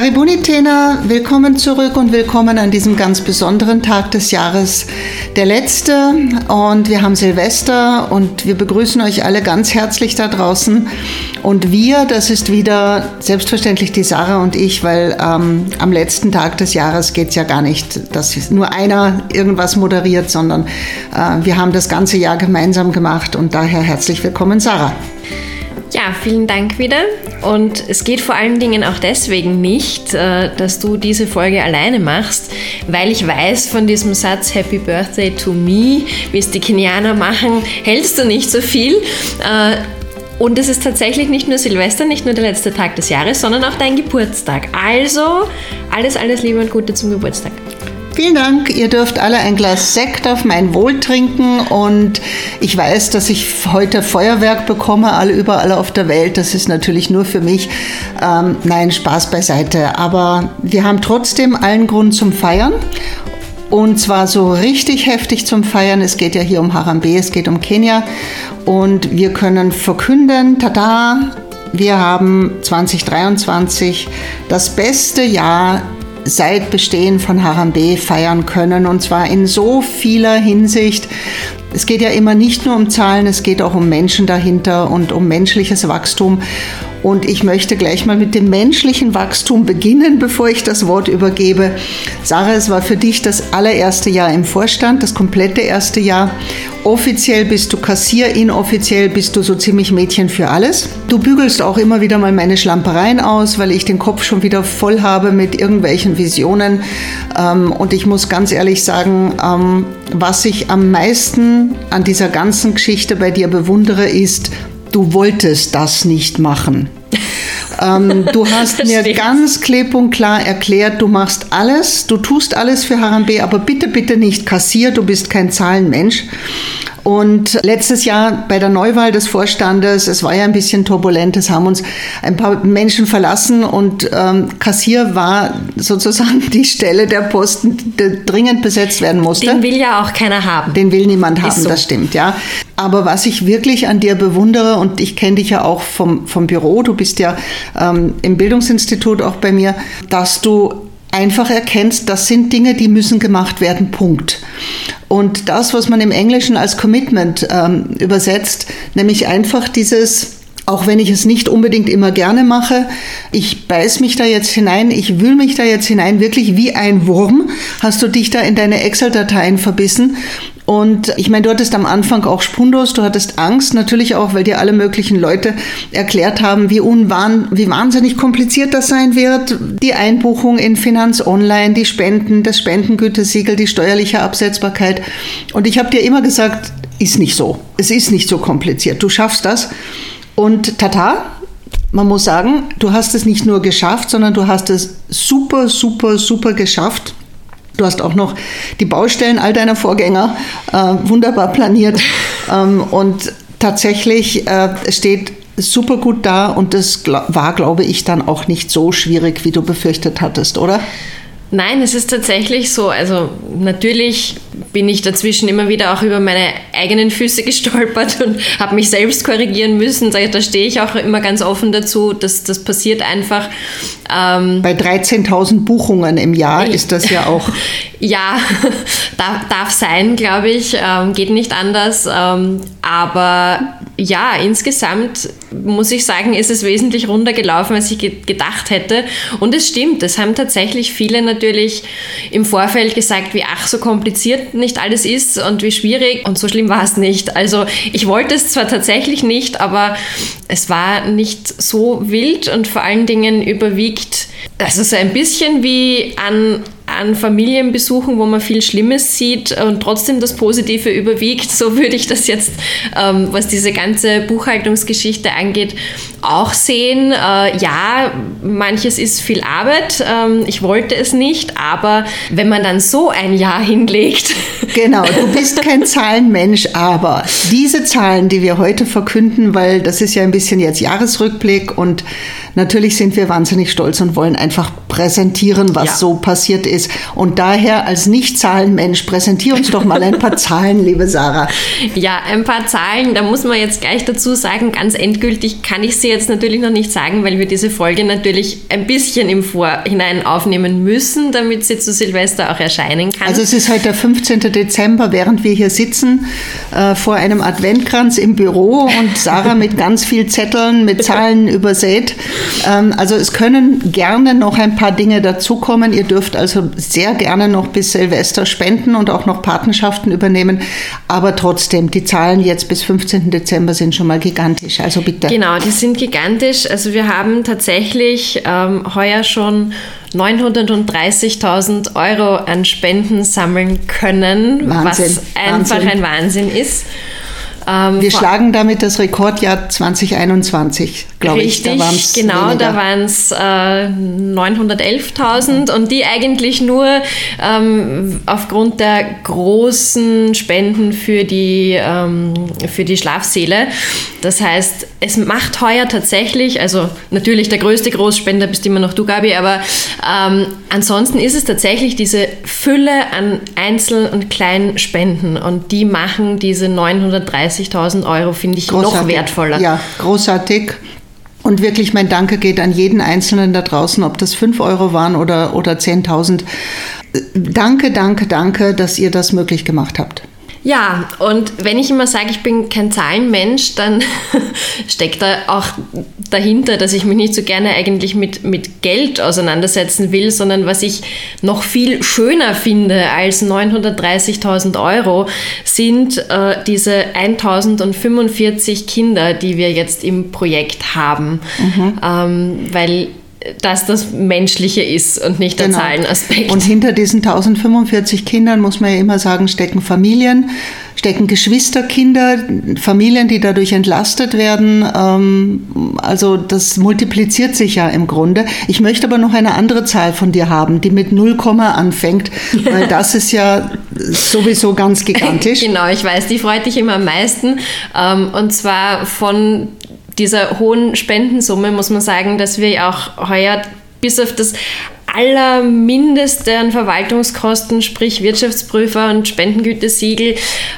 Karibuni Tena, willkommen zurück und willkommen an diesem ganz besonderen Tag des Jahres, der letzte. Und wir haben Silvester und wir begrüßen euch alle ganz herzlich da draußen. Und wir, das ist wieder selbstverständlich die Sarah und ich, weil ähm, am letzten Tag des Jahres geht es ja gar nicht, dass nur einer irgendwas moderiert, sondern äh, wir haben das ganze Jahr gemeinsam gemacht und daher herzlich willkommen, Sarah. Ja, vielen Dank wieder. Und es geht vor allen Dingen auch deswegen nicht, äh, dass du diese Folge alleine machst, weil ich weiß von diesem Satz Happy Birthday to me, wie es die Kenianer machen, hältst du nicht so viel. Äh, und es ist tatsächlich nicht nur Silvester, nicht nur der letzte Tag des Jahres, sondern auch dein Geburtstag. Also alles, alles Liebe und Gute zum Geburtstag. Vielen Dank. Ihr dürft alle ein Glas Sekt auf mein Wohl trinken und ich weiß, dass ich heute Feuerwerk bekomme, alle überall auf der Welt. Das ist natürlich nur für mich. Ähm, nein, Spaß beiseite. Aber wir haben trotzdem allen Grund zum Feiern. Und zwar so richtig heftig zum Feiern. Es geht ja hier um Harambe, es geht um Kenia. Und wir können verkünden, tada, wir haben 2023 das beste Jahr seit Bestehen von Harambe feiern können. Und zwar in so vieler Hinsicht. Es geht ja immer nicht nur um Zahlen, es geht auch um Menschen dahinter und um menschliches Wachstum. Und ich möchte gleich mal mit dem menschlichen Wachstum beginnen, bevor ich das Wort übergebe. Sarah, es war für dich das allererste Jahr im Vorstand, das komplette erste Jahr. Offiziell bist du Kassier, inoffiziell bist du so ziemlich Mädchen für alles. Du bügelst auch immer wieder mal meine Schlampereien aus, weil ich den Kopf schon wieder voll habe mit irgendwelchen Visionen. Ähm, und ich muss ganz ehrlich sagen, ähm, was ich am meisten an dieser ganzen Geschichte bei dir bewundere, ist, du wolltest das nicht machen. ähm, du hast mir ganz klipp und klar erklärt, du machst alles, du tust alles für Harambe, aber bitte, bitte nicht kassier, du bist kein Zahlenmensch. Und letztes Jahr bei der Neuwahl des Vorstandes, es war ja ein bisschen turbulent, es haben uns ein paar Menschen verlassen und ähm, Kassier war sozusagen die Stelle der Posten, die dringend besetzt werden musste. Den will ja auch keiner haben. Den will niemand haben, so. das stimmt, ja. Aber was ich wirklich an dir bewundere, und ich kenne dich ja auch vom, vom Büro, du bist ja ähm, im Bildungsinstitut auch bei mir, dass du einfach erkennst, das sind Dinge, die müssen gemacht werden, Punkt. Und das, was man im Englischen als Commitment ähm, übersetzt, nämlich einfach dieses, auch wenn ich es nicht unbedingt immer gerne mache, ich beiß mich da jetzt hinein, ich wühl mich da jetzt hinein, wirklich wie ein Wurm, hast du dich da in deine Excel-Dateien verbissen und ich meine, du hattest am Anfang auch Spundos, du hattest Angst, natürlich auch, weil dir alle möglichen Leute erklärt haben, wie, unwahn, wie wahnsinnig kompliziert das sein wird. Die Einbuchung in Finanz Online, die Spenden, das Spendengütesiegel, die steuerliche Absetzbarkeit. Und ich habe dir immer gesagt, ist nicht so. Es ist nicht so kompliziert. Du schaffst das. Und tata, man muss sagen, du hast es nicht nur geschafft, sondern du hast es super, super, super geschafft. Du hast auch noch die Baustellen all deiner Vorgänger äh, wunderbar planiert. ähm, und tatsächlich äh, steht super gut da und das war, glaube ich, dann auch nicht so schwierig, wie du befürchtet hattest, oder? Nein, es ist tatsächlich so. Also natürlich bin ich dazwischen immer wieder auch über meine eigenen Füße gestolpert und habe mich selbst korrigieren müssen. Da stehe ich auch immer ganz offen dazu, dass das passiert einfach. Ähm, Bei 13.000 Buchungen im Jahr ist das ja auch. ja, darf, darf sein, glaube ich. Ähm, geht nicht anders. Ähm, aber ja, insgesamt muss ich sagen, ist es wesentlich runtergelaufen, als ich ge gedacht hätte. Und es stimmt, es haben tatsächlich viele natürlich im Vorfeld gesagt, wie ach so kompliziert nicht alles ist und wie schwierig. Und so schlimm war es nicht. Also ich wollte es zwar tatsächlich nicht, aber es war nicht so wild und vor allen Dingen überwiegt, also so ein bisschen wie an an Familienbesuchen, wo man viel Schlimmes sieht und trotzdem das Positive überwiegt. So würde ich das jetzt, ähm, was diese ganze Buchhaltungsgeschichte angeht, auch sehen. Äh, ja, manches ist viel Arbeit. Ähm, ich wollte es nicht, aber wenn man dann so ein Jahr hinlegt. Genau, du bist kein Zahlenmensch, aber diese Zahlen, die wir heute verkünden, weil das ist ja ein bisschen jetzt Jahresrückblick und natürlich sind wir wahnsinnig stolz und wollen einfach präsentieren, was ja. so passiert ist. Und daher als Nicht-Zahlenmensch, präsentier uns doch mal ein paar Zahlen, liebe Sarah. Ja, ein paar Zahlen, da muss man jetzt gleich dazu sagen, ganz endgültig kann ich sie jetzt natürlich noch nicht sagen, weil wir diese Folge natürlich ein bisschen im Vorhinein aufnehmen müssen, damit sie zu Silvester auch erscheinen kann. Also es ist heute der 15. Dezember, während wir hier sitzen äh, vor einem Adventkranz im Büro und Sarah mit ganz viel Zetteln, mit Zahlen übersät. Ähm, also es können gerne noch ein paar Dinge dazukommen. Ihr dürft also sehr gerne noch bis Silvester spenden und auch noch Patenschaften übernehmen. Aber trotzdem, die Zahlen jetzt bis 15. Dezember sind schon mal gigantisch. Also bitte. Genau, die sind gigantisch. Also wir haben tatsächlich ähm, heuer schon 930.000 Euro an Spenden sammeln können, Wahnsinn, was einfach Wahnsinn. ein Wahnsinn ist. Ähm, Wir schlagen damit das Rekordjahr 2021, glaube ich. Richtig, genau, weniger. da waren es äh, 911.000 und die eigentlich nur ähm, aufgrund der großen Spenden für die, ähm, für die Schlafsäle. Das heißt, es macht heuer tatsächlich, also natürlich der größte Großspender bist immer noch du, Gabi, aber ähm, ansonsten ist es tatsächlich diese Fülle an Einzel- und kleinen Spenden und die machen diese 930.000 Euro, finde ich, großartig. noch wertvoller. Ja, großartig. Und wirklich mein Danke geht an jeden Einzelnen da draußen, ob das 5 Euro waren oder, oder 10.000. Danke, danke, danke, dass ihr das möglich gemacht habt. Ja, und wenn ich immer sage, ich bin kein Zahlenmensch, dann steckt da auch dahinter, dass ich mich nicht so gerne eigentlich mit, mit Geld auseinandersetzen will, sondern was ich noch viel schöner finde als 930.000 Euro, sind äh, diese 1045 Kinder, die wir jetzt im Projekt haben. Mhm. Ähm, weil dass das Menschliche ist und nicht der genau. Zahlenaspekt. Und hinter diesen 1045 Kindern, muss man ja immer sagen, stecken Familien, stecken Geschwisterkinder, Familien, die dadurch entlastet werden. Ähm, also das multipliziert sich ja im Grunde. Ich möchte aber noch eine andere Zahl von dir haben, die mit 0, anfängt, weil das ist ja sowieso ganz gigantisch. genau, ich weiß, die freut dich immer am meisten. Ähm, und zwar von dieser hohen Spendensumme muss man sagen, dass wir auch heuer bis auf das allermindeste an Verwaltungskosten, sprich Wirtschaftsprüfer und Spendengütesiegel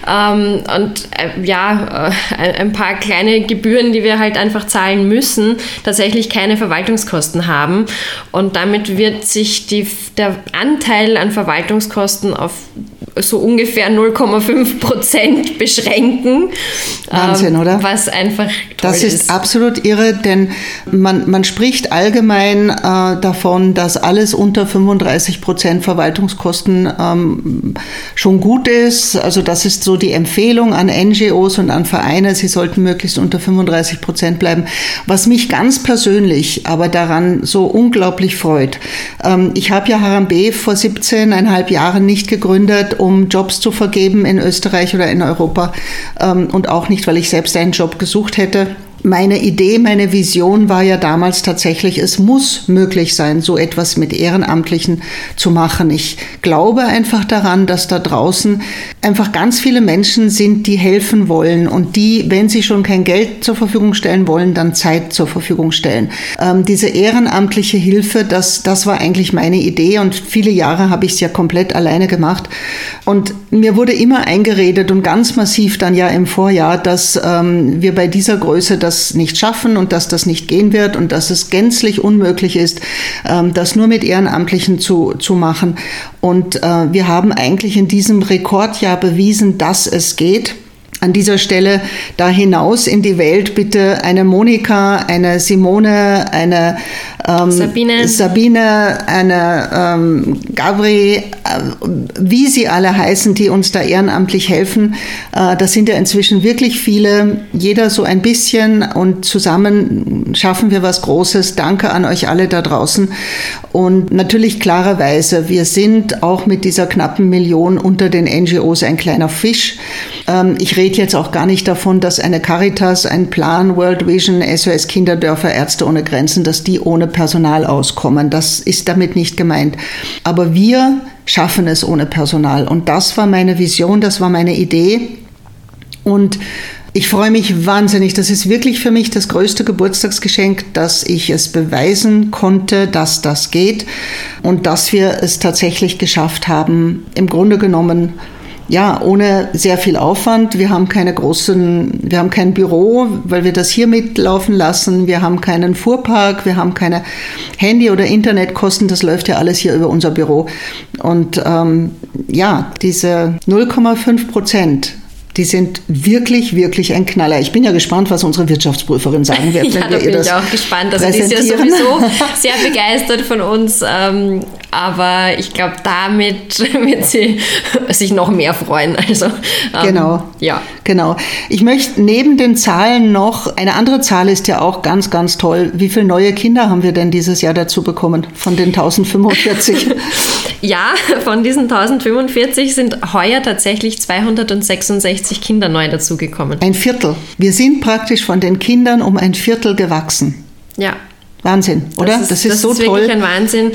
ähm, und äh, ja, äh, ein paar kleine Gebühren, die wir halt einfach zahlen müssen, tatsächlich keine Verwaltungskosten haben. Und damit wird sich die, der Anteil an Verwaltungskosten auf so ungefähr 0,5 Prozent beschränken. Wahnsinn, ähm, oder? Was einfach toll Das ist, ist, absolut irre, denn man, man spricht allgemein äh, davon, dass alles unter 35 Prozent Verwaltungskosten ähm, schon gut ist. Also das ist so die Empfehlung an NGOs und an Vereine, sie sollten möglichst unter 35 Prozent bleiben. Was mich ganz persönlich aber daran so unglaublich freut. Ähm, ich habe ja Harambe vor 17,5 Jahren nicht gegründet, um Jobs zu vergeben in Österreich oder in Europa ähm, und auch nicht, weil ich selbst einen Job gesucht hätte meine Idee, meine Vision war ja damals tatsächlich, es muss möglich sein, so etwas mit Ehrenamtlichen zu machen. Ich glaube einfach daran, dass da draußen einfach ganz viele Menschen sind, die helfen wollen und die, wenn sie schon kein Geld zur Verfügung stellen wollen, dann Zeit zur Verfügung stellen. Ähm, diese ehrenamtliche Hilfe, das, das war eigentlich meine Idee und viele Jahre habe ich es ja komplett alleine gemacht. Und mir wurde immer eingeredet und ganz massiv dann ja im Vorjahr, dass ähm, wir bei dieser Größe das das nicht schaffen und dass das nicht gehen wird und dass es gänzlich unmöglich ist, ähm, das nur mit Ehrenamtlichen zu, zu machen. Und äh, wir haben eigentlich in diesem Rekordjahr bewiesen, dass es geht an dieser Stelle da hinaus in die Welt bitte eine Monika, eine Simone, eine ähm, Sabine. Sabine, eine ähm, Gabri, äh, wie sie alle heißen, die uns da ehrenamtlich helfen. Äh, das sind ja inzwischen wirklich viele, jeder so ein bisschen und zusammen schaffen wir was Großes. Danke an euch alle da draußen. Und natürlich klarerweise, wir sind auch mit dieser knappen Million unter den NGOs ein kleiner Fisch. Ähm, ich rede jetzt auch gar nicht davon, dass eine Caritas, ein Plan, World Vision, SOS Kinderdörfer, Ärzte ohne Grenzen, dass die ohne Personal auskommen. Das ist damit nicht gemeint. Aber wir schaffen es ohne Personal. Und das war meine Vision, das war meine Idee. Und ich freue mich wahnsinnig. Das ist wirklich für mich das größte Geburtstagsgeschenk, dass ich es beweisen konnte, dass das geht und dass wir es tatsächlich geschafft haben, im Grunde genommen ja, ohne sehr viel Aufwand. Wir haben keine großen, wir haben kein Büro, weil wir das hier mitlaufen lassen. Wir haben keinen Fuhrpark, wir haben keine Handy- oder Internetkosten. Das läuft ja alles hier über unser Büro. Und ähm, ja, diese 0,5 Prozent die sind wirklich, wirklich ein Knaller. Ich bin ja gespannt, was unsere Wirtschaftsprüferin sagen wird. ja, da bin ich auch gespannt. Also die ist ja sowieso sehr begeistert von uns. Ähm, aber ich glaube, damit wird sie sich noch mehr freuen. Also, ähm, genau. Ja. Genau. Ich möchte neben den Zahlen noch, eine andere Zahl ist ja auch ganz, ganz toll. Wie viele neue Kinder haben wir denn dieses Jahr dazu bekommen von den 1045? ja, von diesen 1045 sind heuer tatsächlich 266 Kinder neu dazugekommen. Ein Viertel. Wir sind praktisch von den Kindern um ein Viertel gewachsen. Ja. Wahnsinn, oder? Das ist, das ist das so ist toll. wirklich ein Wahnsinn.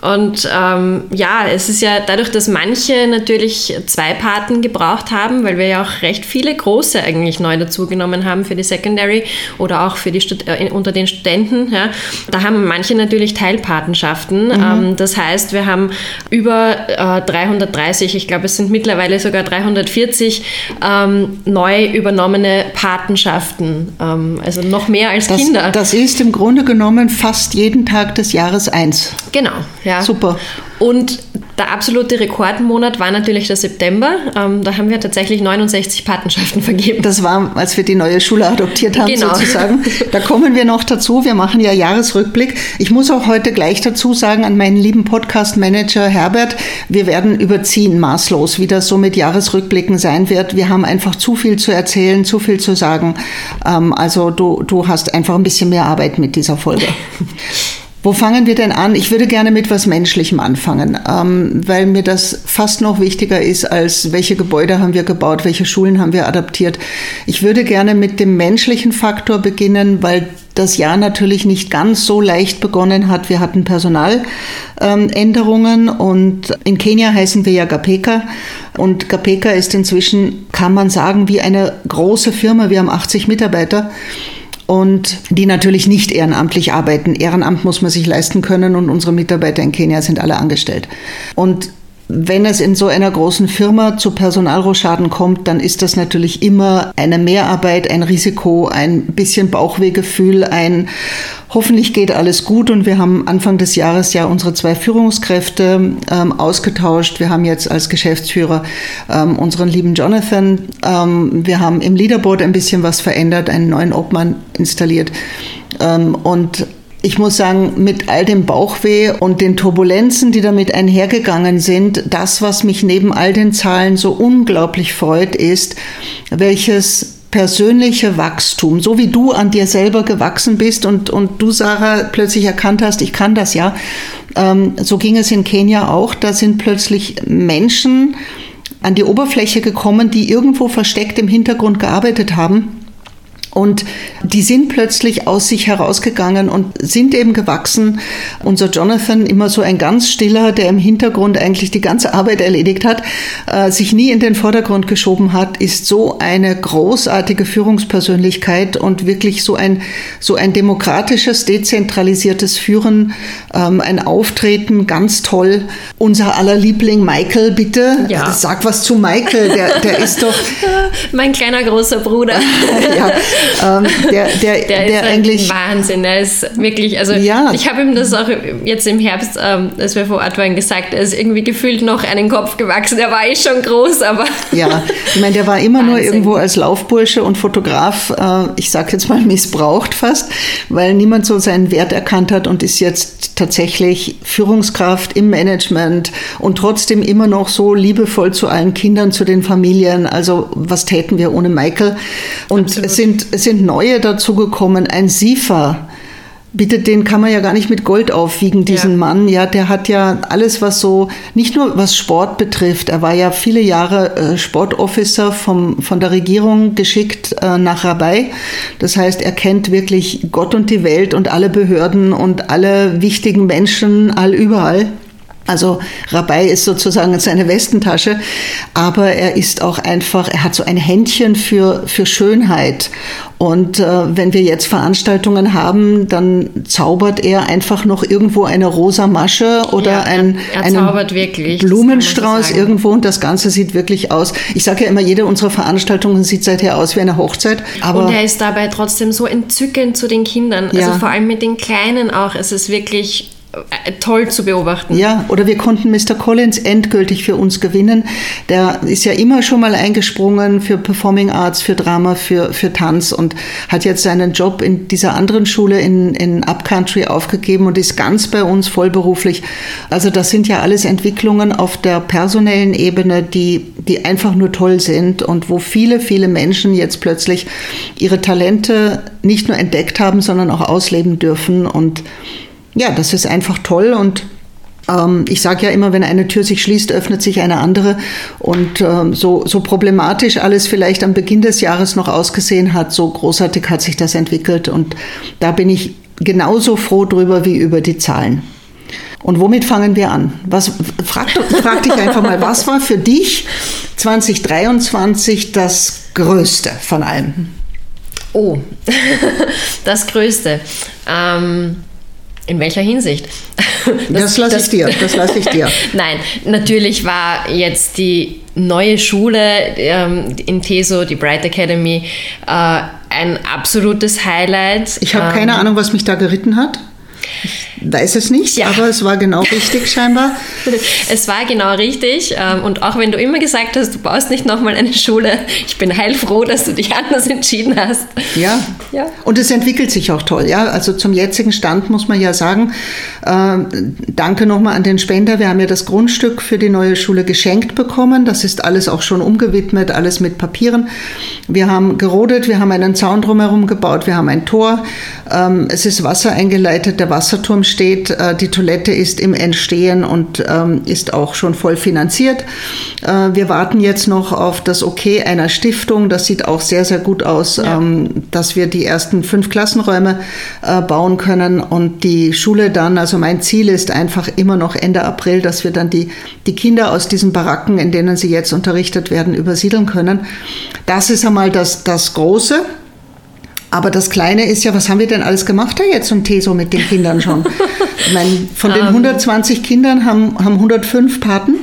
Und ähm, ja, es ist ja dadurch, dass manche natürlich zwei Paten gebraucht haben, weil wir ja auch recht viele große eigentlich neu dazugenommen haben für die Secondary oder auch für die Stud äh, unter den Studenten. Ja, da haben manche natürlich Teilpatenschaften. Mhm. Ähm, das heißt, wir haben über äh, 330, ich glaube, es sind mittlerweile sogar 340 ähm, neu übernommene Patenschaften. Ähm, also noch mehr als das, Kinder. Das ist im Grunde genommen fast jeden Tag des Jahres eins. Genau, ja. Super. Und der absolute Rekordmonat war natürlich der September. Ähm, da haben wir tatsächlich 69 Patenschaften vergeben. Das war, als wir die neue Schule adoptiert haben, genau. sozusagen. Da kommen wir noch dazu. Wir machen ja Jahresrückblick. Ich muss auch heute gleich dazu sagen an meinen lieben Podcast-Manager Herbert, wir werden überziehen maßlos, wie das so mit Jahresrückblicken sein wird. Wir haben einfach zu viel zu erzählen, zu viel zu sagen. Ähm, also du, du hast einfach ein bisschen mehr Arbeit mit dieser Folge. Wo fangen wir denn an? Ich würde gerne mit was Menschlichem anfangen, ähm, weil mir das fast noch wichtiger ist, als welche Gebäude haben wir gebaut, welche Schulen haben wir adaptiert. Ich würde gerne mit dem menschlichen Faktor beginnen, weil das Jahr natürlich nicht ganz so leicht begonnen hat. Wir hatten Personaländerungen ähm, und in Kenia heißen wir ja Gapeka und Gapeka ist inzwischen, kann man sagen, wie eine große Firma. Wir haben 80 Mitarbeiter und die natürlich nicht ehrenamtlich arbeiten. Ehrenamt muss man sich leisten können und unsere Mitarbeiter in Kenia sind alle angestellt. Und wenn es in so einer großen Firma zu Personalrochaden kommt, dann ist das natürlich immer eine Mehrarbeit, ein Risiko, ein bisschen Bauchwehgefühl, ein hoffentlich geht alles gut. Und wir haben Anfang des Jahres ja unsere zwei Führungskräfte ähm, ausgetauscht. Wir haben jetzt als Geschäftsführer ähm, unseren lieben Jonathan. Ähm, wir haben im Leaderboard ein bisschen was verändert, einen neuen Obmann installiert. Ähm, und ich muss sagen, mit all dem Bauchweh und den Turbulenzen, die damit einhergegangen sind, das, was mich neben all den Zahlen so unglaublich freut, ist, welches persönliche Wachstum, so wie du an dir selber gewachsen bist und, und du, Sarah, plötzlich erkannt hast, ich kann das ja. Ähm, so ging es in Kenia auch. Da sind plötzlich Menschen an die Oberfläche gekommen, die irgendwo versteckt im Hintergrund gearbeitet haben und die sind plötzlich aus sich herausgegangen und sind eben gewachsen. Unser Jonathan, immer so ein ganz stiller, der im Hintergrund eigentlich die ganze Arbeit erledigt hat, äh, sich nie in den Vordergrund geschoben hat, ist so eine großartige Führungspersönlichkeit und wirklich so ein, so ein demokratisches, dezentralisiertes Führen, ähm, ein Auftreten, ganz toll. Unser aller Liebling Michael, bitte. Ja. Sag was zu Michael, der, der ist doch. mein kleiner großer Bruder. ja ähm, der, der, der, der eigentlich Wahnsinn. Er ist wirklich, also ja. ich habe ihm das auch jetzt im Herbst, ähm, als wir vor Ort waren, gesagt. Er ist irgendwie gefühlt noch einen Kopf gewachsen. Er war eh schon groß, aber ja, ich meine, der war immer Wahnsinn. nur irgendwo als Laufbursche und Fotograf. Äh, ich sage jetzt mal missbraucht fast, weil niemand so seinen Wert erkannt hat und ist jetzt tatsächlich Führungskraft im Management und trotzdem immer noch so liebevoll zu allen Kindern, zu den Familien. Also was täten wir ohne Michael? Und Absolut. es sind es sind neue dazugekommen. Ein Sifa, bitte, den kann man ja gar nicht mit Gold aufwiegen, diesen ja. Mann. Ja, der hat ja alles, was so, nicht nur was Sport betrifft. Er war ja viele Jahre äh, Sportofficer vom, von der Regierung geschickt äh, nach Rabai. Das heißt, er kennt wirklich Gott und die Welt und alle Behörden und alle wichtigen Menschen all überall. Also Rabai ist sozusagen seine Westentasche, aber er ist auch einfach, er hat so ein Händchen für, für Schönheit. Und äh, wenn wir jetzt Veranstaltungen haben, dann zaubert er einfach noch irgendwo eine rosa Masche oder ja, ein, er, er wirklich, Blumenstrauß irgendwo und das Ganze sieht wirklich aus. Ich sage ja immer, jede unserer Veranstaltungen sieht seither aus wie eine Hochzeit. Aber und er ist dabei trotzdem so entzückend zu den Kindern. Also ja. vor allem mit den Kleinen auch. Es ist wirklich toll zu beobachten. Ja, oder wir konnten Mr. Collins endgültig für uns gewinnen. Der ist ja immer schon mal eingesprungen für Performing Arts, für Drama, für, für Tanz und hat jetzt seinen Job in dieser anderen Schule in, in Upcountry aufgegeben und ist ganz bei uns vollberuflich. Also das sind ja alles Entwicklungen auf der personellen Ebene, die, die einfach nur toll sind und wo viele, viele Menschen jetzt plötzlich ihre Talente nicht nur entdeckt haben, sondern auch ausleben dürfen und ja, das ist einfach toll und ähm, ich sage ja immer, wenn eine Tür sich schließt, öffnet sich eine andere. Und ähm, so, so problematisch alles vielleicht am Beginn des Jahres noch ausgesehen hat, so großartig hat sich das entwickelt. Und da bin ich genauso froh drüber wie über die Zahlen. Und womit fangen wir an? Was, frag, frag dich einfach mal, was war für dich 2023 das Größte von allem? Oh, das Größte. Ähm in welcher Hinsicht? Das, das lasse ich dir. Das lasse ich dir. Nein, natürlich war jetzt die neue Schule ähm, in Teso, die Bright Academy, äh, ein absolutes Highlight. Ich habe ähm, keine Ahnung, was mich da geritten hat. Ich weiß es nicht, ja. aber es war genau richtig scheinbar. Es war genau richtig. Ähm, und auch wenn du immer gesagt hast, du baust nicht nochmal eine Schule, ich bin heilfroh, dass du dich anders entschieden hast. Ja. ja. Und es entwickelt sich auch toll. Ja, also zum jetzigen Stand muss man ja sagen, äh, danke nochmal an den Spender. Wir haben ja das Grundstück für die neue Schule geschenkt bekommen. Das ist alles auch schon umgewidmet, alles mit Papieren. Wir haben gerodet, wir haben einen Zaun drumherum gebaut, wir haben ein Tor. Ähm, es ist Wasser eingeleitet, der Wasserturm steht. Äh, die Toilette ist im Entstehen und ähm, ist auch schon voll finanziert. Äh, wir warten jetzt noch auf das Okay einer Stiftung. Das sieht auch sehr, sehr gut aus, ja. Ähm, dass wir die ersten fünf Klassenräume äh, bauen können und die Schule dann, also mein Ziel ist einfach immer noch Ende April, dass wir dann die, die Kinder aus diesen Baracken, in denen sie jetzt unterrichtet werden, übersiedeln können. Das ist einmal das, das Große. Aber das Kleine ist ja, was haben wir denn alles gemacht da jetzt und Teso mit den Kindern schon? Ich meine, von den 120 ähm. Kindern haben, haben 105 Paten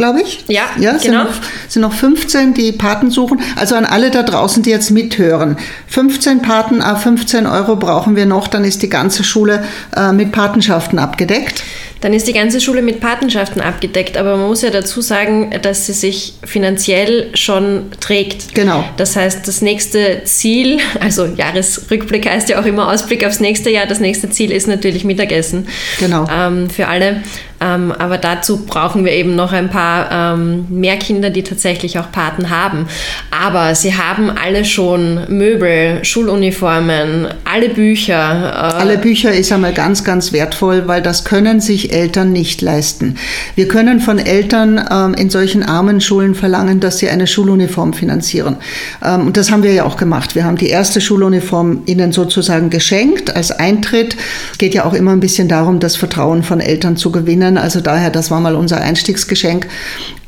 glaube ich. Ja, ja sind genau. Noch, sind noch 15, die Paten suchen. Also an alle da draußen, die jetzt mithören. 15 Paten, 15 Euro brauchen wir noch, dann ist die ganze Schule äh, mit Patenschaften abgedeckt. Dann ist die ganze Schule mit Patenschaften abgedeckt, aber man muss ja dazu sagen, dass sie sich finanziell schon trägt. Genau. Das heißt, das nächste Ziel, also Jahresrückblick heißt ja auch immer Ausblick aufs nächste Jahr, das nächste Ziel ist natürlich Mittagessen. Genau. Ähm, für alle. Ähm, aber dazu brauchen wir eben noch ein paar ähm, mehr Kinder, die tatsächlich auch Paten haben. Aber sie haben alle schon Möbel, Schuluniformen, alle Bücher. Äh alle Bücher ist einmal ganz, ganz wertvoll, weil das können sich Eltern nicht leisten. Wir können von Eltern ähm, in solchen armen Schulen verlangen, dass sie eine Schuluniform finanzieren. Ähm, und das haben wir ja auch gemacht. Wir haben die erste Schuluniform ihnen sozusagen geschenkt als Eintritt. Es geht ja auch immer ein bisschen darum, das Vertrauen von Eltern zu gewinnen können. Also daher, das war mal unser Einstiegsgeschenk.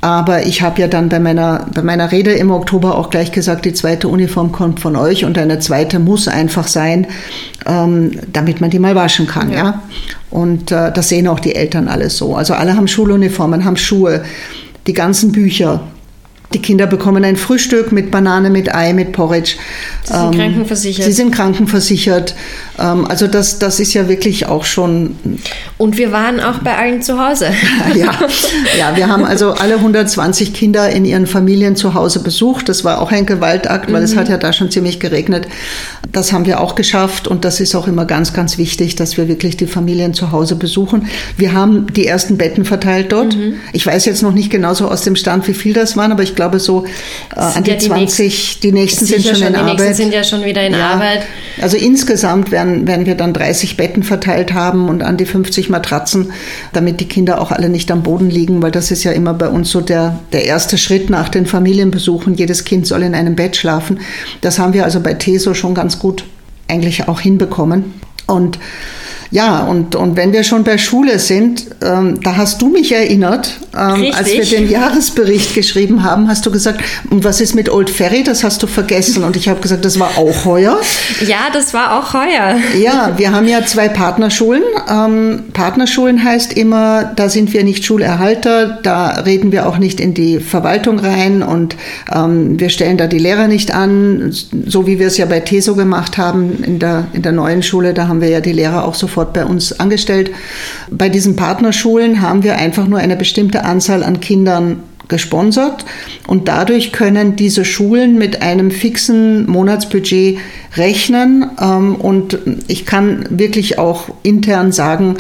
Aber ich habe ja dann bei meiner, bei meiner Rede im Oktober auch gleich gesagt, die zweite Uniform kommt von euch und eine zweite muss einfach sein, ähm, damit man die mal waschen kann. Ja. ja? Und äh, das sehen auch die Eltern alles so. Also alle haben Schuluniformen, haben Schuhe, die ganzen Bücher. Die Kinder bekommen ein Frühstück mit Banane, mit Ei, mit Porridge. Sie sind ähm, krankenversichert. Sie sind krankenversichert. Ähm, also das, das ist ja wirklich auch schon. Und wir waren auch bei allen zu Hause. ja, ja, wir haben also alle 120 Kinder in ihren Familien zu Hause besucht. Das war auch ein Gewaltakt, weil mhm. es hat ja da schon ziemlich geregnet. Das haben wir auch geschafft und das ist auch immer ganz, ganz wichtig, dass wir wirklich die Familien zu Hause besuchen. Wir haben die ersten Betten verteilt dort. Mhm. Ich weiß jetzt noch nicht genau so aus dem Stand, wie viel das waren, aber ich glaube so äh, an die, ja die 20, nächsten, die nächsten sind schon, in Arbeit. Die nächsten sind ja schon wieder in ja. Arbeit. Also insgesamt werden werden, werden wir dann 30 Betten verteilt haben und an die 50 Matratzen, damit die Kinder auch alle nicht am Boden liegen, weil das ist ja immer bei uns so der, der erste Schritt nach den Familienbesuchen. Jedes Kind soll in einem Bett schlafen. Das haben wir also bei TESO schon ganz gut eigentlich auch hinbekommen. Und Ja, und, und wenn wir schon bei Schule sind, ähm, da hast du mich erinnert, ähm, als wir den Jahresbericht geschrieben haben, hast du gesagt, und was ist mit Old Ferry? Das hast du vergessen. Und ich habe gesagt, das war auch heuer. Ja, das war auch heuer. Ja, wir haben ja zwei Partnerschulen. Ähm, Partnerschulen heißt immer, da sind wir nicht Schulerhalter, da reden wir auch nicht in die Verwaltung rein und ähm, wir stellen da die Lehrer nicht an, so wie wir es ja bei TESO gemacht haben in der, in der neuen Schule, da haben wir ja die Lehrer auch sofort sofort bei uns angestellt. Bei diesen Partnerschulen haben wir einfach nur eine bestimmte Anzahl an Kindern gesponsert und dadurch können diese Schulen mit einem fixen Monatsbudget rechnen ähm, und ich kann wirklich auch intern sagen,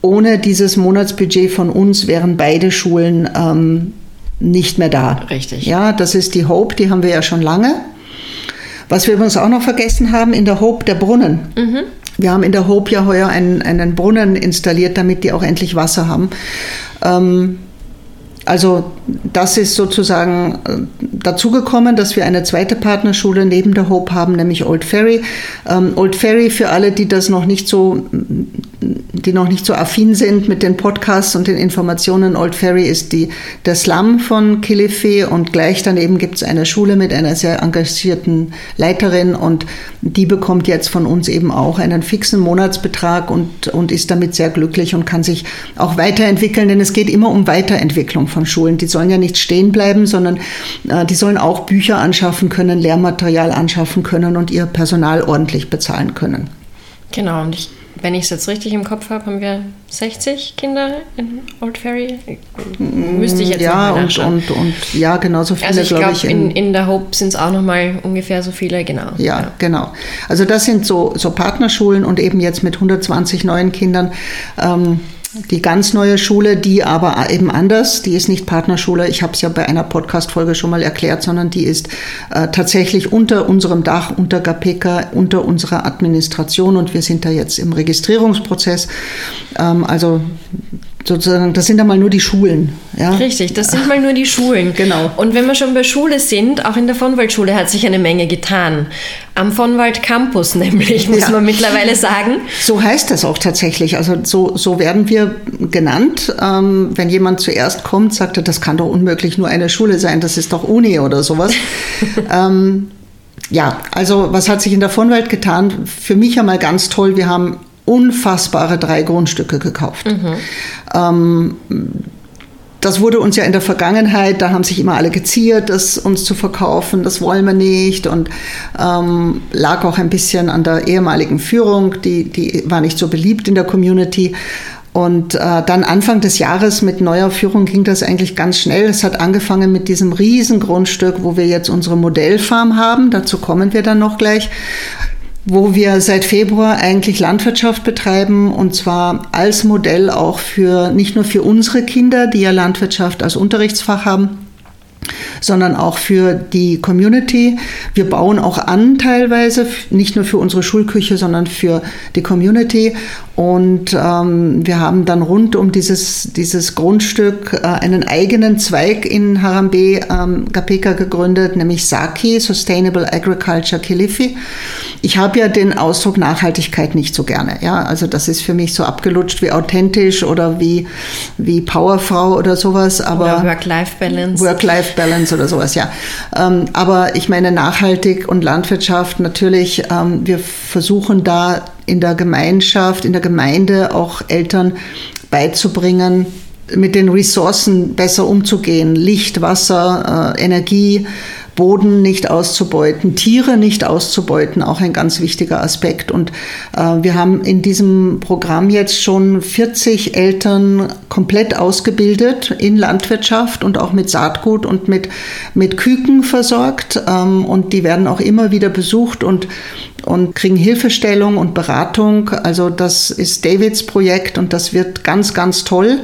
ohne dieses Monatsbudget von uns wären beide Schulen ähm, nicht mehr da. Richtig. Ja, das ist die Hope, die haben wir ja schon lange. Was wir übrigens auch noch vergessen haben, in der Hope der Brunnen. Mhm. Wir haben in der Hope ja heuer einen, einen Brunnen installiert, damit die auch endlich Wasser haben. Ähm, also das ist sozusagen äh, dazugekommen, dass wir eine zweite Partnerschule neben der Hope haben, nämlich Old Ferry. Ähm, Old Ferry für alle, die das noch nicht so die noch nicht so affin sind mit den Podcasts und den Informationen. Old Ferry ist die, der Slum von Kilifi und gleich daneben gibt es eine Schule mit einer sehr engagierten Leiterin und die bekommt jetzt von uns eben auch einen fixen Monatsbetrag und, und ist damit sehr glücklich und kann sich auch weiterentwickeln, denn es geht immer um Weiterentwicklung von Schulen. Die sollen ja nicht stehen bleiben, sondern äh, die sollen auch Bücher anschaffen können, Lehrmaterial anschaffen können und ihr Personal ordentlich bezahlen können. Genau, und ich wenn ich es jetzt richtig im Kopf habe, haben wir 60 Kinder in Old Ferry. Müsste ich jetzt ja, noch mal und, und, und ja, genauso viele, also ich glaube glaub, in, in der Hope sind es auch nochmal ungefähr so viele, genau. Ja, ja, genau. Also das sind so, so Partnerschulen und eben jetzt mit 120 neuen Kindern. Ähm, die ganz neue Schule, die aber eben anders, die ist nicht Partnerschule, ich habe es ja bei einer Podcast-Folge schon mal erklärt, sondern die ist äh, tatsächlich unter unserem Dach, unter GAPECA, unter unserer Administration und wir sind da jetzt im Registrierungsprozess. Ähm, also sozusagen, das sind einmal nur die Schulen. Ja? Richtig, das sind mal nur die Schulen. Genau. Und wenn wir schon bei Schule sind, auch in der Vonwald-Schule hat sich eine Menge getan. Am Vonwald Campus nämlich, muss ja. man mittlerweile sagen. So heißt das auch tatsächlich. Also so, so werden wir genannt. Ähm, wenn jemand zuerst kommt, sagt er, das kann doch unmöglich nur eine Schule sein, das ist doch Uni oder sowas. ähm, ja, also was hat sich in der Vonwald getan? Für mich einmal ganz toll. Wir haben unfassbare drei Grundstücke gekauft. Mhm. Ähm, das wurde uns ja in der Vergangenheit, da haben sich immer alle geziert, das uns zu verkaufen, das wollen wir nicht und ähm, lag auch ein bisschen an der ehemaligen Führung, die, die war nicht so beliebt in der Community. Und äh, dann Anfang des Jahres mit neuer Führung ging das eigentlich ganz schnell. Es hat angefangen mit diesem riesen Grundstück, wo wir jetzt unsere Modellfarm haben. Dazu kommen wir dann noch gleich wo wir seit Februar eigentlich Landwirtschaft betreiben und zwar als Modell auch für nicht nur für unsere Kinder, die ja Landwirtschaft als Unterrichtsfach haben, sondern auch für die Community. Wir bauen auch an teilweise, nicht nur für unsere Schulküche, sondern für die Community. Und ähm, wir haben dann rund um dieses, dieses Grundstück äh, einen eigenen Zweig in Harambe ähm, Gapeka gegründet, nämlich Saki, Sustainable Agriculture Kilifi. Ich habe ja den Ausdruck Nachhaltigkeit nicht so gerne. Ja? Also das ist für mich so abgelutscht wie authentisch oder wie, wie Powerfrau oder sowas. Aber Work-Life-Balance. Work-Life-Balance oder sowas, ja. Ähm, aber ich meine nachhaltig und Landwirtschaft natürlich, ähm, wir versuchen da in der Gemeinschaft, in der Gemeinde auch Eltern beizubringen, mit den Ressourcen besser umzugehen. Licht, Wasser, äh, Energie, Boden nicht auszubeuten, Tiere nicht auszubeuten, auch ein ganz wichtiger Aspekt. Und äh, wir haben in diesem Programm jetzt schon 40 Eltern komplett ausgebildet in Landwirtschaft und auch mit Saatgut und mit, mit Küken versorgt. Ähm, und die werden auch immer wieder besucht und und kriegen Hilfestellung und Beratung. Also das ist Davids Projekt und das wird ganz, ganz toll.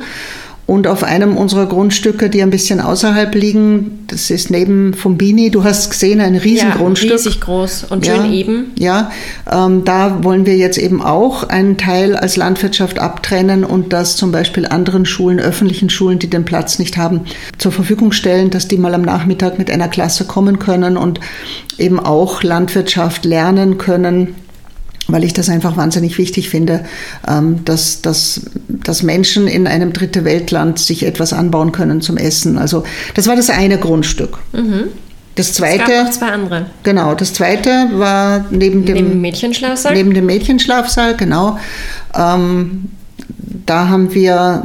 Und auf einem unserer Grundstücke, die ein bisschen außerhalb liegen, das ist neben Fumbini, du hast gesehen, ein Riesengrundstück. Ja, riesig groß und schön ja, eben. Ja, ähm, da wollen wir jetzt eben auch einen Teil als Landwirtschaft abtrennen und das zum Beispiel anderen Schulen, öffentlichen Schulen, die den Platz nicht haben, zur Verfügung stellen, dass die mal am Nachmittag mit einer Klasse kommen können und eben auch Landwirtschaft lernen können weil ich das einfach wahnsinnig wichtig finde, ähm, dass, dass, dass Menschen in einem dritte Weltland sich etwas anbauen können zum Essen. Also das war das eine Grundstück. Mhm. Das zweite. Es gab zwei andere. Genau, das zweite war neben dem, neben dem Mädchenschlafsaal. Neben dem Mädchenschlafsaal, genau. Ähm, da haben wir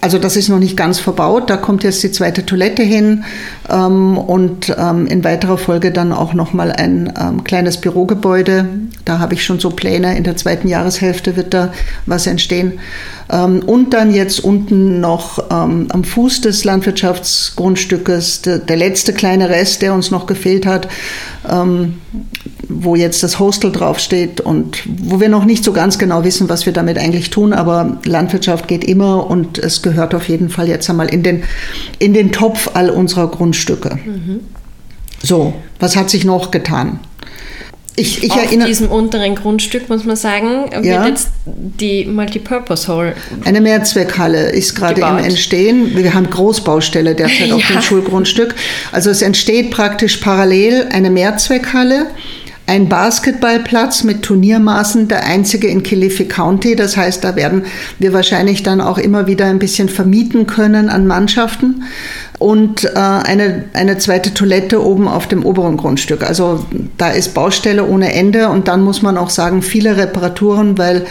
also das ist noch nicht ganz verbaut. Da kommt jetzt die zweite Toilette hin ähm, und ähm, in weiterer Folge dann auch noch mal ein ähm, kleines Bürogebäude. Da habe ich schon so Pläne. In der zweiten Jahreshälfte wird da was entstehen. Ähm, und dann jetzt unten noch ähm, am Fuß des Landwirtschaftsgrundstückes der, letzte kleine Rest, der uns noch gefehlt hat, ähm, wo jetzt das Hostel draufsteht und wo wir noch nicht so ganz genau wissen, was wir damit eigentlich tun. Aber Landwirtschaft geht immer und es gehört auf jeden Fall jetzt einmal in den, in den Topf all unserer Grundstücke. Mhm. So, was hat sich noch getan? Ich, ich Auf diesem unteren Grundstück, muss man sagen, wird ja. jetzt die Multipurpose Hall. Eine Mehrzweckhalle ist gerade im Entstehen. Wir haben Großbaustelle derzeit ja. auf dem Schulgrundstück. Also es entsteht praktisch parallel eine Mehrzweckhalle ein Basketballplatz mit Turniermaßen, der einzige in Kilifi County. Das heißt, da werden wir wahrscheinlich dann auch immer wieder ein bisschen vermieten können an Mannschaften. Und äh, eine, eine zweite Toilette oben auf dem oberen Grundstück. Also da ist Baustelle ohne Ende. Und dann muss man auch sagen, viele Reparaturen, weil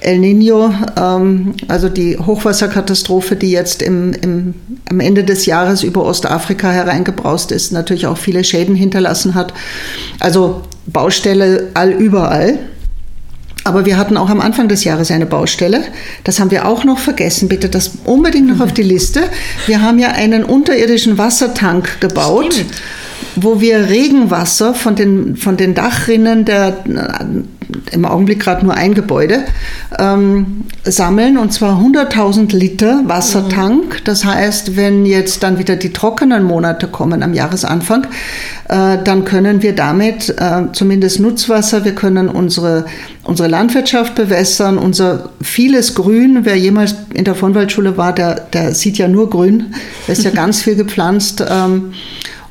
El Nino, ähm, also die Hochwasserkatastrophe, die jetzt im, im, am Ende des Jahres über Ostafrika hereingebraust ist, natürlich auch viele Schäden hinterlassen hat. Also Baustelle all überall. Aber wir hatten auch am Anfang des Jahres eine Baustelle. Das haben wir auch noch vergessen. Bitte das unbedingt noch auf die Liste. Wir haben ja einen unterirdischen Wassertank gebaut. Stimmt wo wir Regenwasser von den, von den Dachrinnen der im Augenblick gerade nur ein Gebäude, ähm, sammeln und zwar 100.000 Liter Wassertank. Das heißt, wenn jetzt dann wieder die trockenen Monate kommen am Jahresanfang, äh, dann können wir damit äh, zumindest Nutzwasser, wir können unsere, unsere Landwirtschaft bewässern, unser vieles Grün. Wer jemals in der Vonwaldschule war, der, der sieht ja nur Grün. Da ist ja ganz viel gepflanzt. Ähm,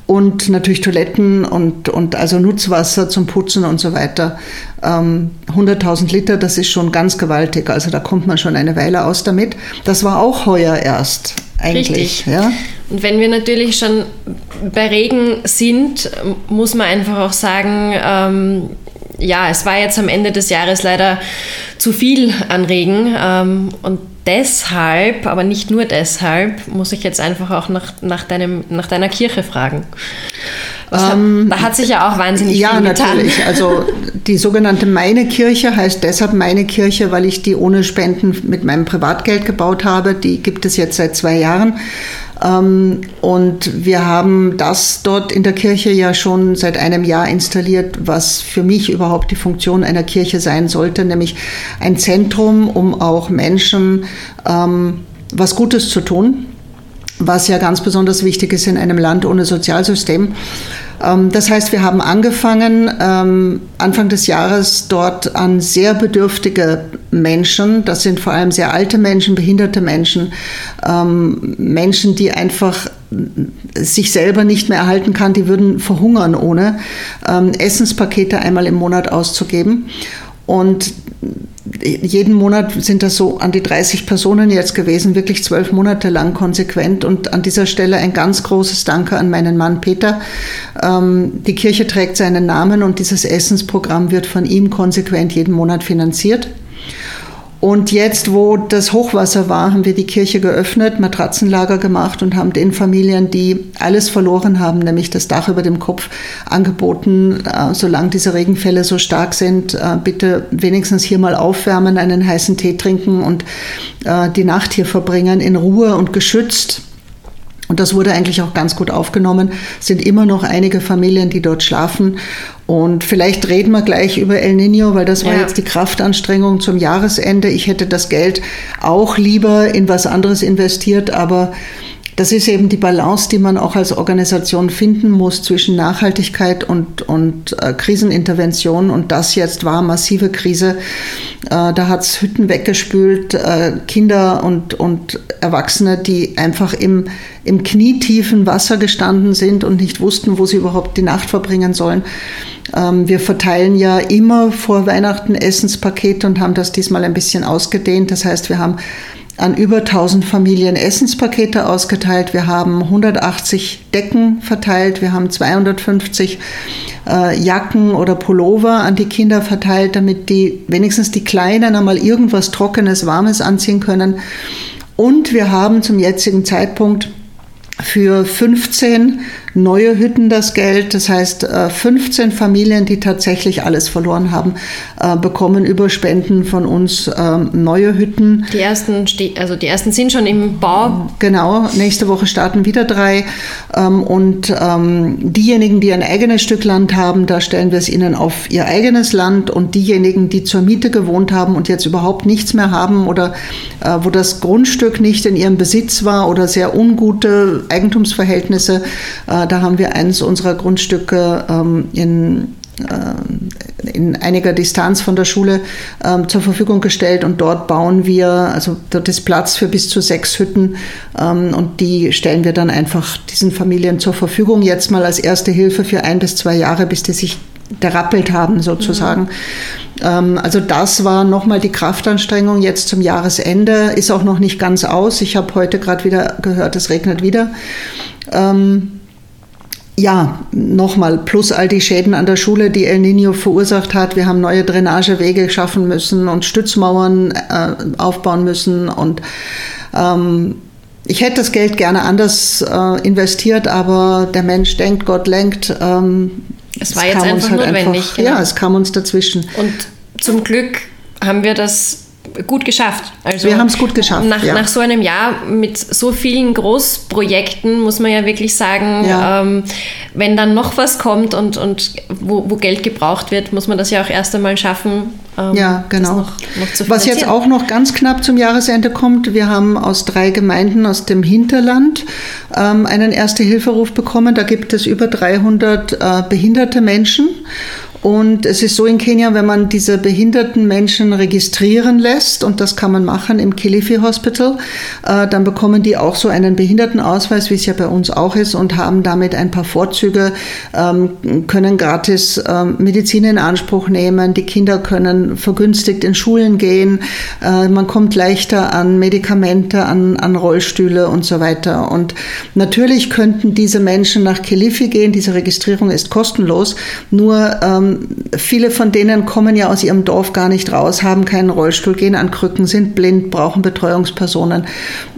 und natürlich Toiletten und, und also Nutzwasser zum Putzen und so weiter. Ähm, 100.000 Liter, das ist schon ganz gewaltig. Also da kommt man schon eine Weile aus damit. Das war auch heuer erst eigentlich. Richtig. Ja? Und wenn wir natürlich schon bei Regen sind, muss man einfach auch sagen, ähm, ja, es war jetzt am Ende des Jahres leider zu viel an Regen. Ähm, und deshalb, aber nicht nur deshalb, muss ich jetzt einfach auch nach, nach, deinem, nach deiner Kirche fragen. Ähm, hat, da hat sich ja auch wahnsinnig ja, viel getan. Ja, natürlich. Also die sogenannte Meine Kirche heißt deshalb Meine Kirche, weil ich die ohne Spenden mit meinem Privatgeld gebaut habe. Die gibt es jetzt seit zwei Jahren. Ähm, und wir haben das dort in der Kirche ja schon seit einem Jahr installiert, was für mich überhaupt die Funktion einer Kirche sein sollte, nämlich ein Zentrum, um auch Menschen ähm, was Gutes zu tun, was ja ganz besonders wichtig ist in einem Land ohne Sozialsystem. Ähm, das heißt, wir haben angefangen, ähm, Anfang des Jahres dort an sehr bedürftige Menschen, das sind vor allem sehr alte Menschen, behinderte Menschen, ähm, Menschen, die einfach sich selber nicht mehr erhalten kann, die würden verhungern ohne Essenspakete einmal im Monat auszugeben. Und jeden Monat sind das so an die 30 Personen jetzt gewesen, wirklich zwölf Monate lang konsequent. Und an dieser Stelle ein ganz großes Danke an meinen Mann Peter. Ähm, die Kirche trägt seinen Namen und dieses Essensprogramm wird von ihm konsequent jeden Monat finanziert. Und jetzt, wo das Hochwasser war, haben wir die Kirche geöffnet, Matratzenlager gemacht und haben den Familien, die alles verloren haben, nämlich das Dach über dem Kopf, angeboten, äh, solange diese Regenfälle so stark sind, äh, bitte wenigstens hier mal aufwärmen, einen heißen Tee trinken und äh, die Nacht hier verbringen in Ruhe und geschützt. Und das wurde eigentlich auch ganz gut aufgenommen. Es sind immer noch einige Familien, die dort schlafen. Und vielleicht reden wir gleich über El Nino, weil das war ja. jetzt die Kraftanstrengung zum Jahresende. Ich hätte das Geld auch lieber in was anderes investiert, aber das ist eben die Balance, die man auch als Organisation finden muss zwischen Nachhaltigkeit und, und äh, Krisenintervention. Und das jetzt war massive Krise. Äh, da hat es Hütten weggespült, äh, Kinder und, und Erwachsene, die einfach im, im knietiefen Wasser gestanden sind und nicht wussten, wo sie überhaupt die Nacht verbringen sollen. Ähm, wir verteilen ja immer vor Weihnachten Essenspakete und haben das diesmal ein bisschen ausgedehnt. Das heißt, wir haben an über 1000 Familien Essenspakete ausgeteilt. Wir haben 180 Decken verteilt. Wir haben 250 äh, Jacken oder Pullover an die Kinder verteilt, damit die wenigstens die Kleinen einmal irgendwas Trockenes, Warmes anziehen können. Und wir haben zum jetzigen Zeitpunkt für 15 neue Hütten das Geld. Das heißt, 15 äh, Familien, die tatsächlich alles verloren haben, äh, bekommen über Spenden von uns ähm, neue Hütten. Die ersten, also die ersten sind schon im Bau. Genau, nächste Woche starten wieder drei. Ähm, und ähm, diejenigen, die ein eigenes Stück Land haben, da stellen wir es ihnen auf ihr eigenes Land. Und diejenigen, die zur Miete gewohnt haben und jetzt überhaupt nichts mehr haben oder äh, wo das Grundstück nicht in ihrem Besitz war oder sehr ungute Eigentumsverhältnisse, da haben wir eines unserer Grundstücke ähm, in äh, in einiger Distanz von der Schule ähm, zur Verfügung gestellt und dort bauen wir, also dort ist Platz für bis zu sechs Hütten ähm, und die stellen wir dann einfach diesen Familien zur Verfügung, jetzt mal als erste Hilfe für ein bis zwei Jahre, bis die sich derappelt haben sozusagen. Mhm. Ähm, also das war nochmal die Kraftanstrengung jetzt zum Jahresende, ist auch noch nicht ganz aus. Ich habe heute gerade wieder gehört, es regnet wieder. Ähm, ja, nochmal, plus all die Schäden an der Schule, die El Nino verursacht hat. Wir haben neue Drainagewege schaffen müssen und Stützmauern äh, aufbauen müssen. Und ähm, ich hätte das Geld gerne anders äh, investiert, aber der Mensch denkt, Gott lenkt. Ähm, es war es jetzt einfach halt notwendig. Einfach, genau. Ja, es kam uns dazwischen. Und zum Glück haben wir das gut geschafft. Also wir haben es gut geschafft. Nach, ja. nach so einem Jahr mit so vielen Großprojekten muss man ja wirklich sagen, ja. Ähm, wenn dann noch was kommt und, und wo, wo, Geld gebraucht wird, muss man das ja auch erst einmal schaffen. Ähm, ja, genau. Noch, noch was jetzt auch noch ganz knapp zum Jahresende kommt, wir haben aus drei Gemeinden aus dem Hinterland ähm, einen Erste-Hilferuf bekommen. Da gibt es über 300 äh, behinderte Menschen. Und es ist so in Kenia, wenn man diese behinderten Menschen registrieren lässt, und das kann man machen im Kilifi Hospital, äh, dann bekommen die auch so einen Behindertenausweis, wie es ja bei uns auch ist, und haben damit ein paar Vorzüge, ähm, können gratis ähm, Medizin in Anspruch nehmen, die Kinder können vergünstigt in Schulen gehen, äh, man kommt leichter an Medikamente, an, an Rollstühle und so weiter. Und natürlich könnten diese Menschen nach Kilifi gehen, diese Registrierung ist kostenlos, nur ähm, viele von denen kommen ja aus ihrem Dorf gar nicht raus, haben keinen Rollstuhl, gehen an Krücken, sind blind, brauchen Betreuungspersonen.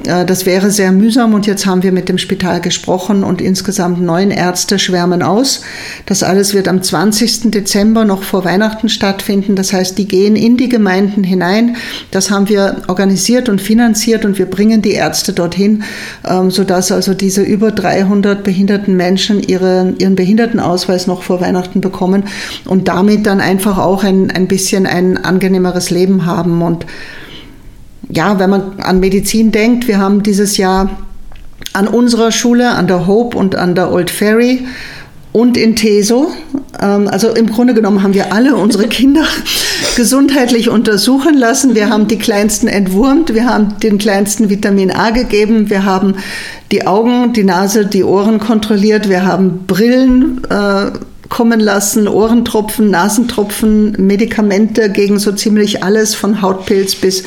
Äh, das wäre sehr mühsam und jetzt haben wir mit dem Spital gesprochen und insgesamt neun Ärzte schwärmen aus. Das alles wird am 20. Dezember noch vor Weihnachten stattfinden. Das heißt, die gehen in die Gemeinden hinein. Das haben wir organisiert und finanziert und wir bringen die Ärzte dorthin, ähm, sodass also diese über 300 behinderten Menschen ihre, ihren Behindertenausweis noch vor Weihnachten bekommen und damit dann einfach auch ein, ein bisschen ein angenehmeres Leben haben. Und ja, wenn man an Medizin denkt, wir haben dieses Jahr an unserer Schule, an der Hope und an der Old Ferry und in Teso. Ähm, also im Grunde genommen haben wir alle unsere Kinder gesundheitlich untersuchen lassen. Wir haben die kleinsten entwurmt, wir haben den kleinsten Vitamin A gegeben, wir haben die Augen, die Nase, die Ohren kontrolliert, wir haben Brillen äh, kommen lassen, Ohrentropfen, Nasentropfen, Medikamente gegen so ziemlich alles von Hautpilz bis,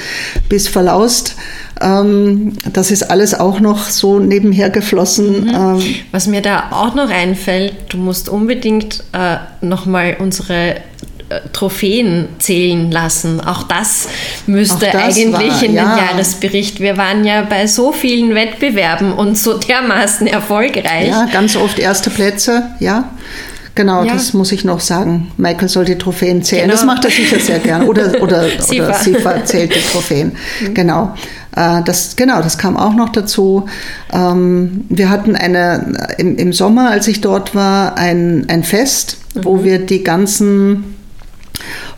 bis Verlaust. Ähm, das ist alles auch noch so nebenher geflossen. Mhm. Ähm, Was mir da auch noch einfällt, du musst unbedingt äh, nochmal unsere äh, Trophäen zählen lassen. Auch das müsste Auch das eigentlich war, in ja. den Jahresbericht. Wir waren ja bei so vielen Wettbewerben und so dermaßen erfolgreich. Ja, ganz oft erste Plätze, ja. Genau, ja. das muss ich noch sagen. Michael soll die Trophäen zählen. Genau. Das macht er sicher sehr gern. Oder, oder, Sifa. oder Sifa zählt die Trophäen. Mhm. Genau. Äh, das, genau, das kam auch noch dazu. Ähm, wir hatten eine, im, im Sommer, als ich dort war, ein, ein Fest, mhm. wo wir die ganzen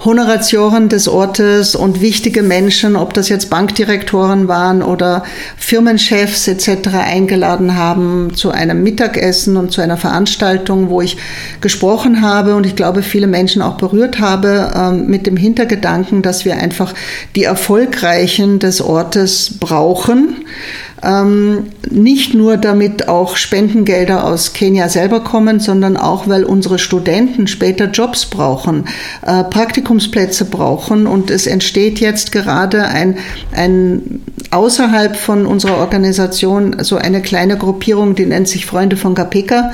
Honoratioren des Ortes und wichtige Menschen, ob das jetzt Bankdirektoren waren oder Firmenchefs etc. eingeladen haben zu einem Mittagessen und zu einer Veranstaltung, wo ich gesprochen habe und ich glaube viele Menschen auch berührt habe ähm, mit dem Hintergedanken, dass wir einfach die Erfolgreichen des Ortes brauchen ähm, nicht nur damit auch Spendengelder aus Kenia selber kommen, sondern auch, weil unsere Studenten später Jobs brauchen, äh, Praktikumsplätze brauchen und es entsteht jetzt gerade ein, ein außerhalb von unserer Organisation so eine kleine Gruppierung, die nennt sich Freunde von Gapeka.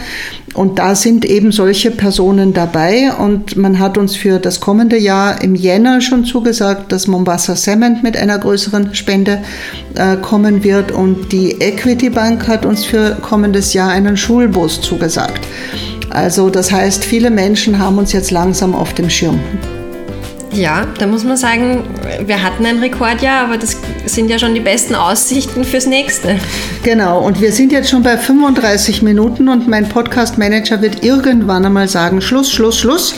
Und da sind eben solche Personen dabei. Und man hat uns für das kommende Jahr im Jänner schon zugesagt, dass Mombasa Cement mit einer größeren Spende äh, kommen wird. Und die Equity Bank hat uns für kommendes Jahr einen Schulbus zugesagt. Also das heißt, viele Menschen haben uns jetzt langsam auf dem Schirm. Ja, da muss man sagen, wir hatten ein Rekordjahr, aber das sind ja schon die besten Aussichten fürs nächste. Genau, und wir sind jetzt schon bei 35 Minuten und mein Podcast-Manager wird irgendwann einmal sagen, Schluss, Schluss, Schluss.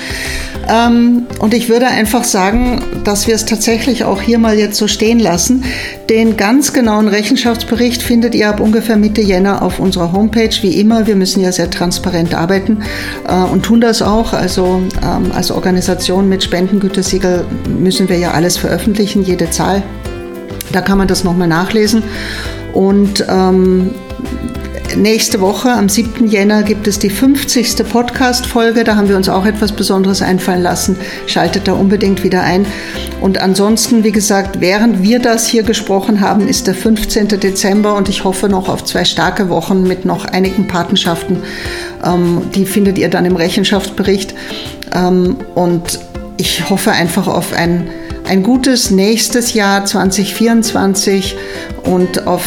Ähm, und ich würde einfach sagen, dass wir es tatsächlich auch hier mal jetzt so stehen lassen. Den ganz genauen Rechenschaftsbericht findet ihr ab ungefähr Mitte Jänner auf unserer Homepage. Wie immer, wir müssen ja sehr transparent arbeiten äh, und tun das auch. Also ähm, als Organisation mit Spendengütesiegel müssen wir ja alles veröffentlichen, jede Zahl. Da kann man das nochmal nachlesen. Und ähm, Nächste Woche, am 7. Jänner, gibt es die 50. Podcast-Folge. Da haben wir uns auch etwas Besonderes einfallen lassen. Schaltet da unbedingt wieder ein. Und ansonsten, wie gesagt, während wir das hier gesprochen haben, ist der 15. Dezember und ich hoffe noch auf zwei starke Wochen mit noch einigen Patenschaften. Ähm, die findet ihr dann im Rechenschaftsbericht. Ähm, und ich hoffe einfach auf ein, ein gutes nächstes Jahr 2024 und auf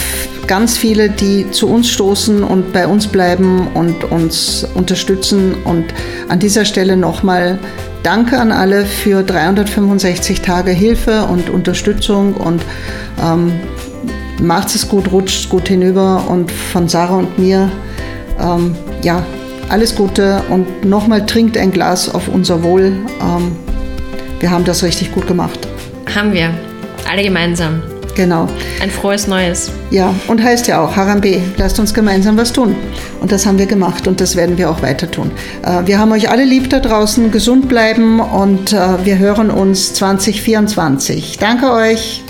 ganz viele, die zu uns stoßen und bei uns bleiben und uns unterstützen. Und an dieser Stelle nochmal Danke an alle für 365 Tage Hilfe und Unterstützung und ähm, macht es gut, rutscht gut hinüber und von Sarah und mir, ähm, ja, alles Gute und nochmal trinkt ein Glas auf unser Wohl. Ähm, wir haben das richtig gut gemacht. Haben wir, alle gemeinsam. Genau. Ein frohes Neues. Ja, und heißt ja auch Harambe, lasst uns gemeinsam was tun. Und das haben wir gemacht und das werden wir auch weiter tun. Äh, wir haben euch alle lieb da draußen, gesund bleiben und äh, wir hören uns 2024. Danke euch.